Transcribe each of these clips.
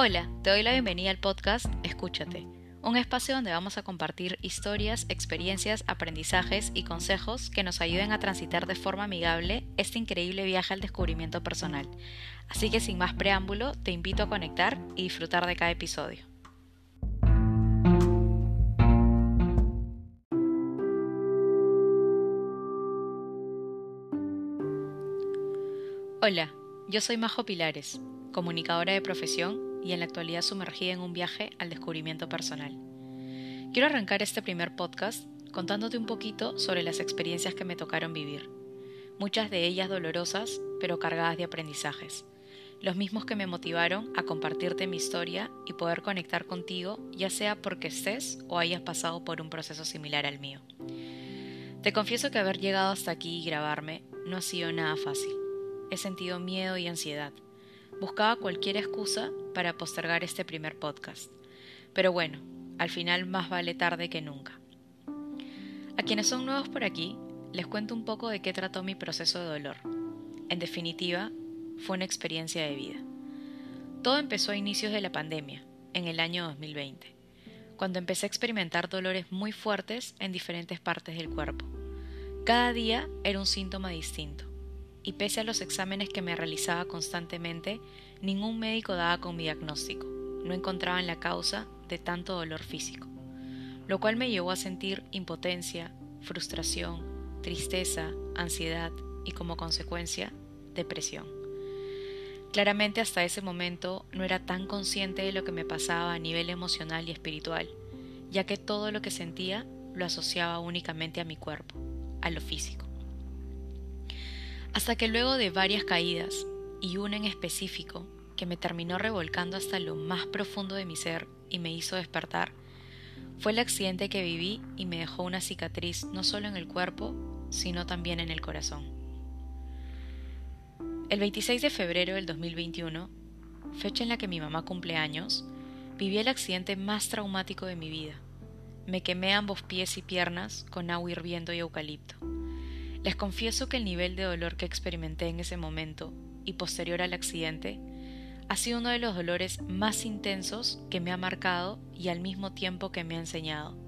Hola, te doy la bienvenida al podcast Escúchate, un espacio donde vamos a compartir historias, experiencias, aprendizajes y consejos que nos ayuden a transitar de forma amigable este increíble viaje al descubrimiento personal. Así que sin más preámbulo, te invito a conectar y disfrutar de cada episodio. Hola, yo soy Majo Pilares, comunicadora de profesión y en la actualidad sumergida en un viaje al descubrimiento personal. Quiero arrancar este primer podcast contándote un poquito sobre las experiencias que me tocaron vivir, muchas de ellas dolorosas, pero cargadas de aprendizajes, los mismos que me motivaron a compartirte mi historia y poder conectar contigo, ya sea porque estés o hayas pasado por un proceso similar al mío. Te confieso que haber llegado hasta aquí y grabarme no ha sido nada fácil. He sentido miedo y ansiedad Buscaba cualquier excusa para postergar este primer podcast. Pero bueno, al final más vale tarde que nunca. A quienes son nuevos por aquí, les cuento un poco de qué trató mi proceso de dolor. En definitiva, fue una experiencia de vida. Todo empezó a inicios de la pandemia, en el año 2020, cuando empecé a experimentar dolores muy fuertes en diferentes partes del cuerpo. Cada día era un síntoma distinto y pese a los exámenes que me realizaba constantemente, ningún médico daba con mi diagnóstico. No encontraban la causa de tanto dolor físico, lo cual me llevó a sentir impotencia, frustración, tristeza, ansiedad y como consecuencia, depresión. Claramente hasta ese momento no era tan consciente de lo que me pasaba a nivel emocional y espiritual, ya que todo lo que sentía lo asociaba únicamente a mi cuerpo, a lo físico. Hasta que luego de varias caídas, y una en específico, que me terminó revolcando hasta lo más profundo de mi ser y me hizo despertar, fue el accidente que viví y me dejó una cicatriz no solo en el cuerpo, sino también en el corazón. El 26 de febrero del 2021, fecha en la que mi mamá cumple años, viví el accidente más traumático de mi vida. Me quemé ambos pies y piernas con agua hirviendo y eucalipto. Les confieso que el nivel de dolor que experimenté en ese momento y posterior al accidente ha sido uno de los dolores más intensos que me ha marcado y al mismo tiempo que me ha enseñado.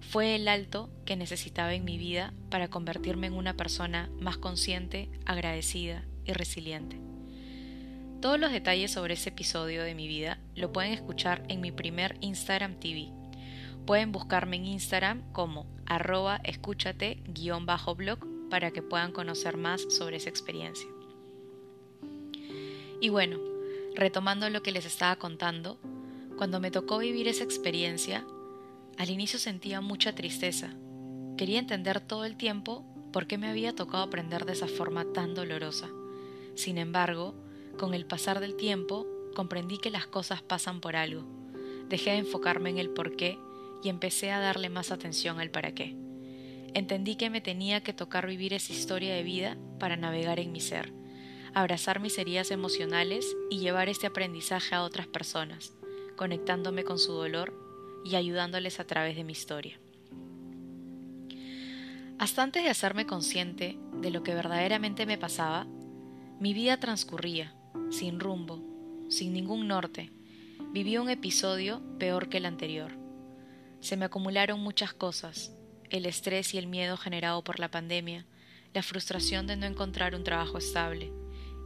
Fue el alto que necesitaba en mi vida para convertirme en una persona más consciente, agradecida y resiliente. Todos los detalles sobre ese episodio de mi vida lo pueden escuchar en mi primer Instagram TV. Pueden buscarme en Instagram como arroba escúchate-blog para que puedan conocer más sobre esa experiencia. Y bueno, retomando lo que les estaba contando, cuando me tocó vivir esa experiencia, al inicio sentía mucha tristeza. Quería entender todo el tiempo por qué me había tocado aprender de esa forma tan dolorosa. Sin embargo, con el pasar del tiempo, comprendí que las cosas pasan por algo. Dejé de enfocarme en el por qué y empecé a darle más atención al para qué. Entendí que me tenía que tocar vivir esa historia de vida para navegar en mi ser, abrazar mis heridas emocionales y llevar este aprendizaje a otras personas, conectándome con su dolor y ayudándoles a través de mi historia. Hasta antes de hacerme consciente de lo que verdaderamente me pasaba, mi vida transcurría, sin rumbo, sin ningún norte. Viví un episodio peor que el anterior. Se me acumularon muchas cosas, el estrés y el miedo generado por la pandemia, la frustración de no encontrar un trabajo estable,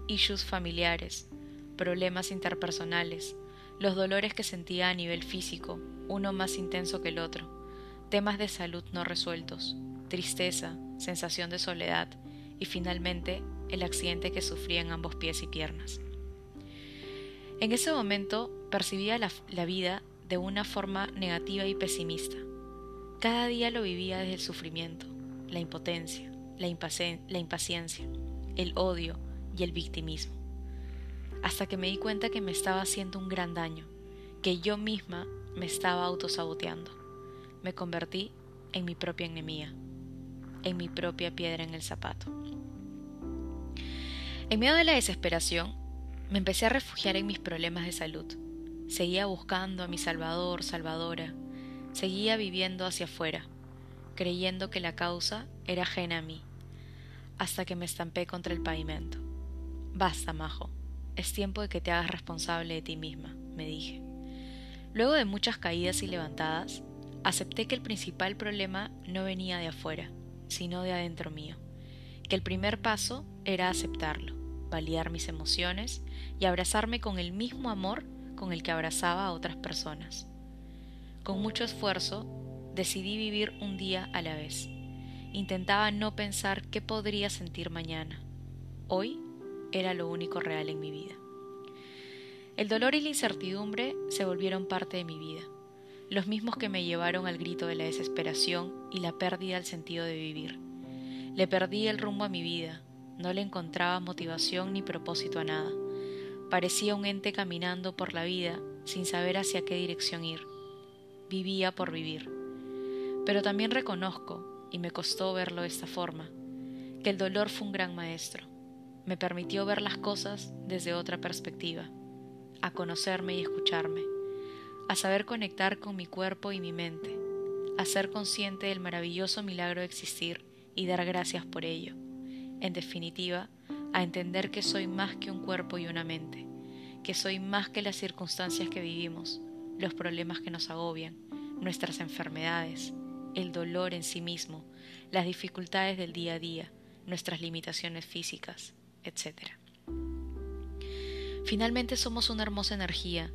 issues familiares, problemas interpersonales, los dolores que sentía a nivel físico, uno más intenso que el otro, temas de salud no resueltos, tristeza, sensación de soledad y finalmente el accidente que sufrí en ambos pies y piernas. En ese momento percibía la, la vida de una forma negativa y pesimista. Cada día lo vivía desde el sufrimiento, la impotencia, la, impaciencia, el odio y el victimismo, hasta que me di cuenta que me estaba haciendo un gran daño, que yo misma me estaba autosaboteando. Me convertí en mi propia enemiga, en mi propia piedra en el zapato. En medio de la desesperación, me empecé a refugiar en mis problemas de salud. Seguía buscando a mi Salvador, Salvadora, Seguía viviendo hacia afuera, creyendo que la causa era ajena a mí, hasta que me estampé contra el pavimento. Basta, Majo, es tiempo de que te hagas responsable de ti misma, me dije. Luego de muchas caídas y levantadas, acepté que el principal problema no venía de afuera, sino de adentro mío, que el primer paso era aceptarlo, validar mis emociones y abrazarme con el mismo amor con el que abrazaba a otras personas. Con mucho esfuerzo, decidí vivir un día a la vez. Intentaba no pensar qué podría sentir mañana. Hoy era lo único real en mi vida. El dolor y la incertidumbre se volvieron parte de mi vida, los mismos que me llevaron al grito de la desesperación y la pérdida del sentido de vivir. Le perdí el rumbo a mi vida, no le encontraba motivación ni propósito a nada. Parecía un ente caminando por la vida sin saber hacia qué dirección ir. Vivía por vivir. Pero también reconozco, y me costó verlo de esta forma, que el dolor fue un gran maestro. Me permitió ver las cosas desde otra perspectiva a conocerme y escucharme, a saber conectar con mi cuerpo y mi mente, a ser consciente del maravilloso milagro de existir y dar gracias por ello. En definitiva, a entender que soy más que un cuerpo y una mente, que soy más que las circunstancias que vivimos, los problemas que nos agobian, nuestras enfermedades, el dolor en sí mismo, las dificultades del día a día, nuestras limitaciones físicas, etc. Finalmente somos una hermosa energía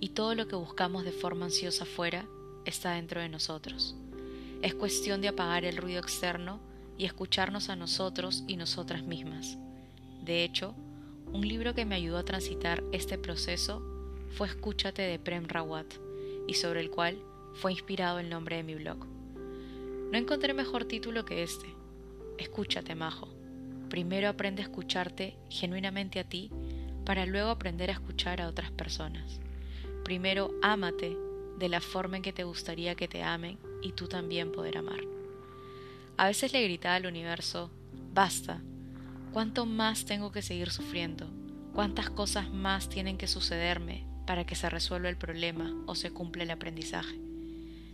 y todo lo que buscamos de forma ansiosa afuera está dentro de nosotros. Es cuestión de apagar el ruido externo y escucharnos a nosotros y nosotras mismas. De hecho, un libro que me ayudó a transitar este proceso fue Escúchate de Prem Rawat y sobre el cual fue inspirado el nombre de mi blog. No encontré mejor título que este. Escúchate, Majo. Primero aprende a escucharte genuinamente a ti para luego aprender a escuchar a otras personas. Primero ámate de la forma en que te gustaría que te amen y tú también poder amar. A veces le gritaba al universo, basta, ¿cuánto más tengo que seguir sufriendo? ¿Cuántas cosas más tienen que sucederme para que se resuelva el problema o se cumpla el aprendizaje?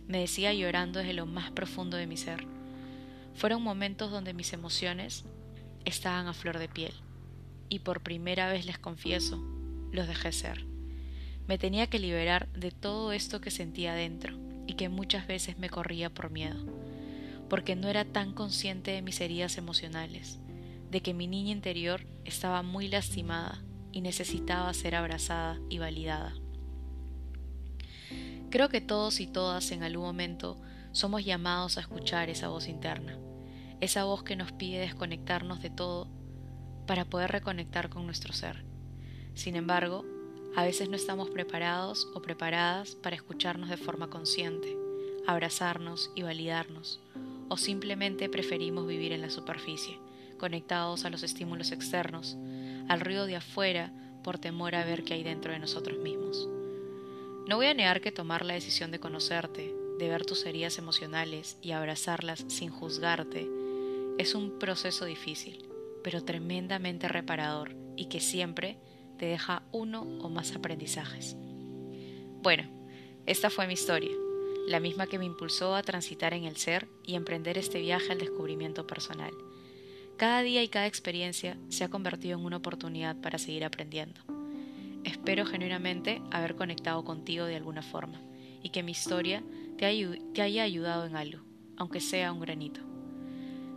Me decía llorando desde lo más profundo de mi ser. Fueron momentos donde mis emociones estaban a flor de piel y por primera vez les confieso, los dejé ser. Me tenía que liberar de todo esto que sentía dentro y que muchas veces me corría por miedo, porque no era tan consciente de mis heridas emocionales, de que mi niña interior estaba muy lastimada y necesitaba ser abrazada y validada. Creo que todos y todas en algún momento somos llamados a escuchar esa voz interna, esa voz que nos pide desconectarnos de todo para poder reconectar con nuestro ser. Sin embargo, a veces no estamos preparados o preparadas para escucharnos de forma consciente, abrazarnos y validarnos, o simplemente preferimos vivir en la superficie, conectados a los estímulos externos, al ruido de afuera por temor a ver qué hay dentro de nosotros mismos. No voy a negar que tomar la decisión de conocerte, de ver tus heridas emocionales y abrazarlas sin juzgarte, es un proceso difícil pero tremendamente reparador y que siempre te deja uno o más aprendizajes. Bueno, esta fue mi historia, la misma que me impulsó a transitar en el ser y emprender este viaje al descubrimiento personal. Cada día y cada experiencia se ha convertido en una oportunidad para seguir aprendiendo. Espero genuinamente haber conectado contigo de alguna forma y que mi historia te, haya ayudado en algo, aunque sea un granito.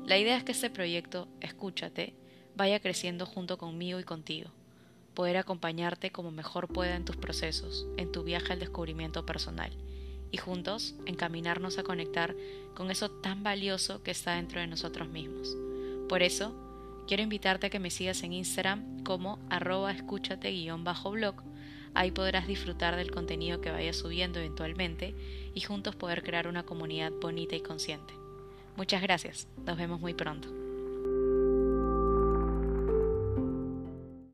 La idea es que este proyecto, Escúchate, vaya creciendo junto conmigo y contigo, poder acompañarte como mejor pueda en tus procesos, en tu viaje al descubrimiento personal, y juntos encaminarnos a conectar con eso tan valioso que está dentro de nosotros mismos. Por eso, quiero invitarte a que me sigas en Instagram como arroba escúchate-blog. Ahí podrás disfrutar del contenido que vaya subiendo eventualmente y juntos poder crear una comunidad bonita y consciente. Muchas gracias. Nos vemos muy pronto.